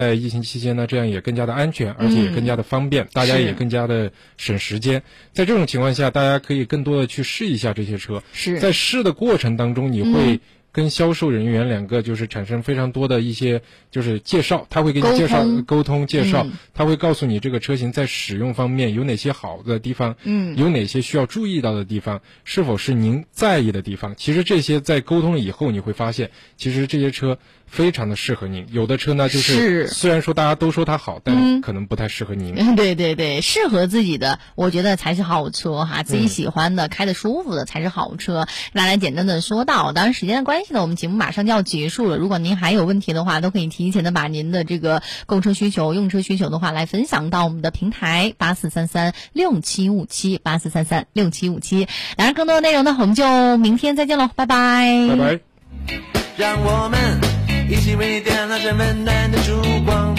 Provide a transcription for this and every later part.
在疫情期间呢，这样也更加的安全，而且也更加的方便，大家也更加的省时间。在这种情况下，大家可以更多的去试一下这些车。是在试的过程当中，你会。跟销售人员两个就是产生非常多的一些就是介绍，他会给你介绍沟通介绍，他会告诉你这个车型在使用方面有哪些好的地方，嗯，有哪些需要注意到的地方，是否是您在意的地方。其实这些在沟通了以后，你会发现，其实这些车。非常的适合您，有的车呢就是虽然说大家都说它好，但可能不太适合您。对对对，适合自己的，我觉得才是好车哈，自己喜欢的、开的舒服的才是好车。那来简单的说到，当然时间的关系呢，我们节目马上就要结束了。如果您还有问题的话，都可以提前的把您的这个购车需求、用车需求的话来分享到我们的平台八四三三六七五七八四三三六七五七。当然，更多的内容呢，我们就明天再见喽，拜拜。拜拜。让我们。一起为你点亮这温暖的烛光，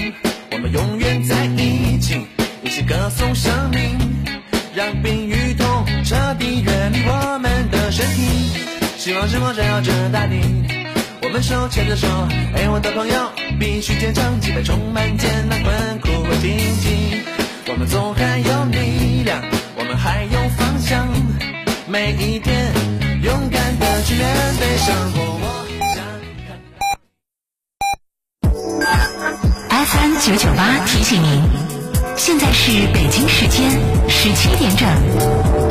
我们永远在一起，一起歌颂生命，让病与痛彻底远离我们的身体。希望之光照耀着大地，我们手牵着手，爱我的朋友必须坚强，即便充满艰难困苦和荆棘，我们总还有力量，我们还有方向，每一天勇敢的去面对生活。FM 九九八提醒您，现在是北京时间十七点整。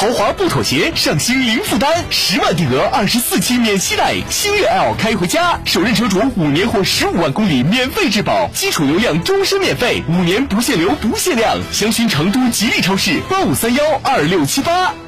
豪华不妥协，上新零负担，十万定额，二十四期免息贷，星越 L 开回家，首任车主五年或十五万公里免费质保，基础流量终身免费，五年不限流不限量，详询成都吉利超市八五三幺二六七八。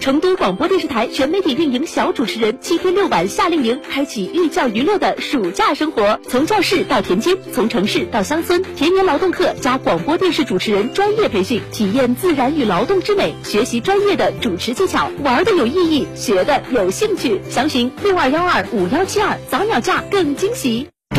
成都广播电视台全媒体运营小主持人，七天六晚夏令营，开启寓教于乐的暑假生活。从教室到田间，从城市到乡村，田园劳动课加广播电视主持人专业培训，体验自然与劳动之美，学习专业的主持技巧，玩的有意义，学的有兴趣。详询六二幺二五幺七二，早鸟价更惊喜。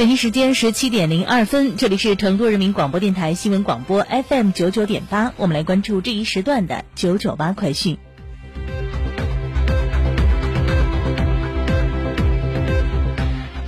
北京时间十七点零二分，这里是成都人民广播电台新闻广播 FM 九九点八，我们来关注这一时段的九九八快讯。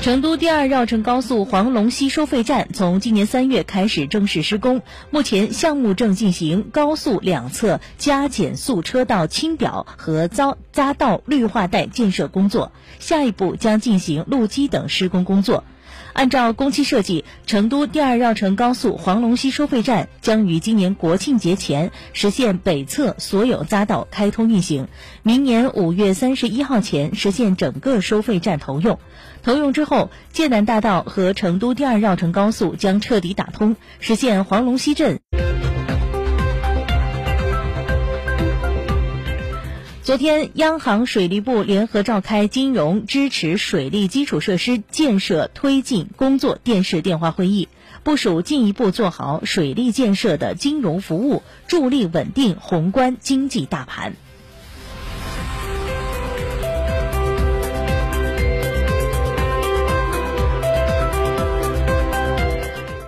成都第二绕城高速黄龙溪收费站从今年三月开始正式施工，目前项目正进行高速两侧加减速车道清表和遭匝道绿化带建设工作，下一步将进行路基等施工工作。按照工期设计，成都第二绕城高速黄龙溪收费站将于今年国庆节前实现北侧所有匝道开通运行，明年五月三十一号前实现整个收费站投用。投用之后，剑南大道和成都第二绕城高速将彻底打通，实现黄龙溪镇。昨天，央行水利部联合召开金融支持水利基础设施建设推进工作电视电话会议，部署进一步做好水利建设的金融服务，助力稳定宏观经济大盘。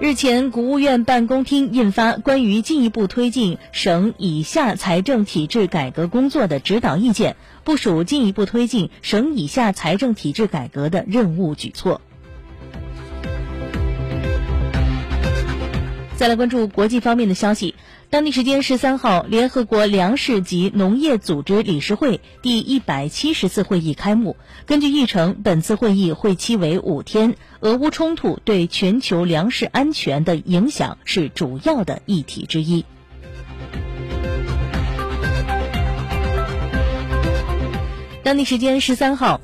日前，国务院办公厅印发《关于进一步推进省以下财政体制改革工作的指导意见》，部署进一步推进省以下财政体制改革的任务举措。再来关注国际方面的消息。当地时间十三号，联合国粮食及农业组织理事会第一百七十次会议开幕。根据议程，本次会议会期为五天。俄乌冲突对全球粮食安全的影响是主要的议题之一。当地时间十三号。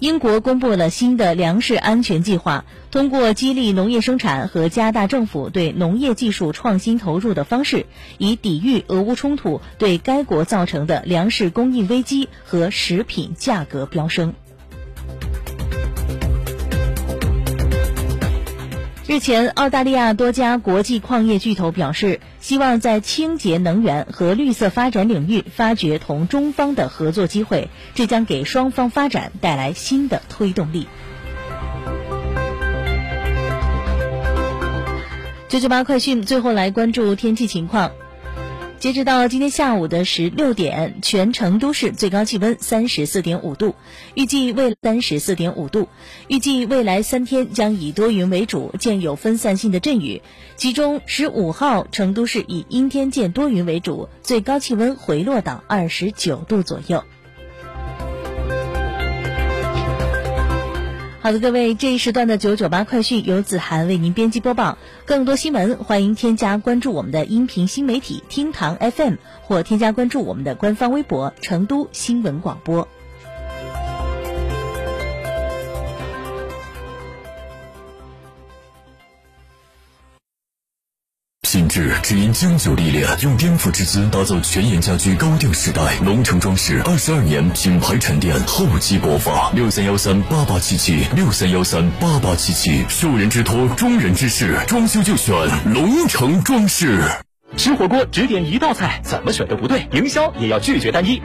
英国公布了新的粮食安全计划，通过激励农业生产和加大政府对农业技术创新投入的方式，以抵御俄乌冲突对该国造成的粮食供应危机和食品价格飙升。日前，澳大利亚多家国际矿业巨头表示，希望在清洁能源和绿色发展领域发掘同中方的合作机会，这将给双方发展带来新的推动力。九九八快讯，最后来关注天气情况。截止到今天下午的十六点，全成都市最高气温三十四点五度，预计未三十四点五度，预计未来三天将以多云为主，见有分散性的阵雨。其中十五号成都市以阴天见多云为主，最高气温回落到二十九度左右。好的，各位，这一时段的九九八快讯由子涵为您编辑播报。更多新闻，欢迎添加关注我们的音频新媒体厅堂 FM，或添加关注我们的官方微博成都新闻广播。品质只因经久历练，用颠覆之姿打造全岩家居高定时代。龙城装饰二十二年品牌沉淀，厚积薄发。六三幺三八八七七，六三幺三八八七七。受人之托，忠人之事，装修就选龙城装饰。吃火锅只点一道菜，怎么选都不对，营销也要拒绝单一。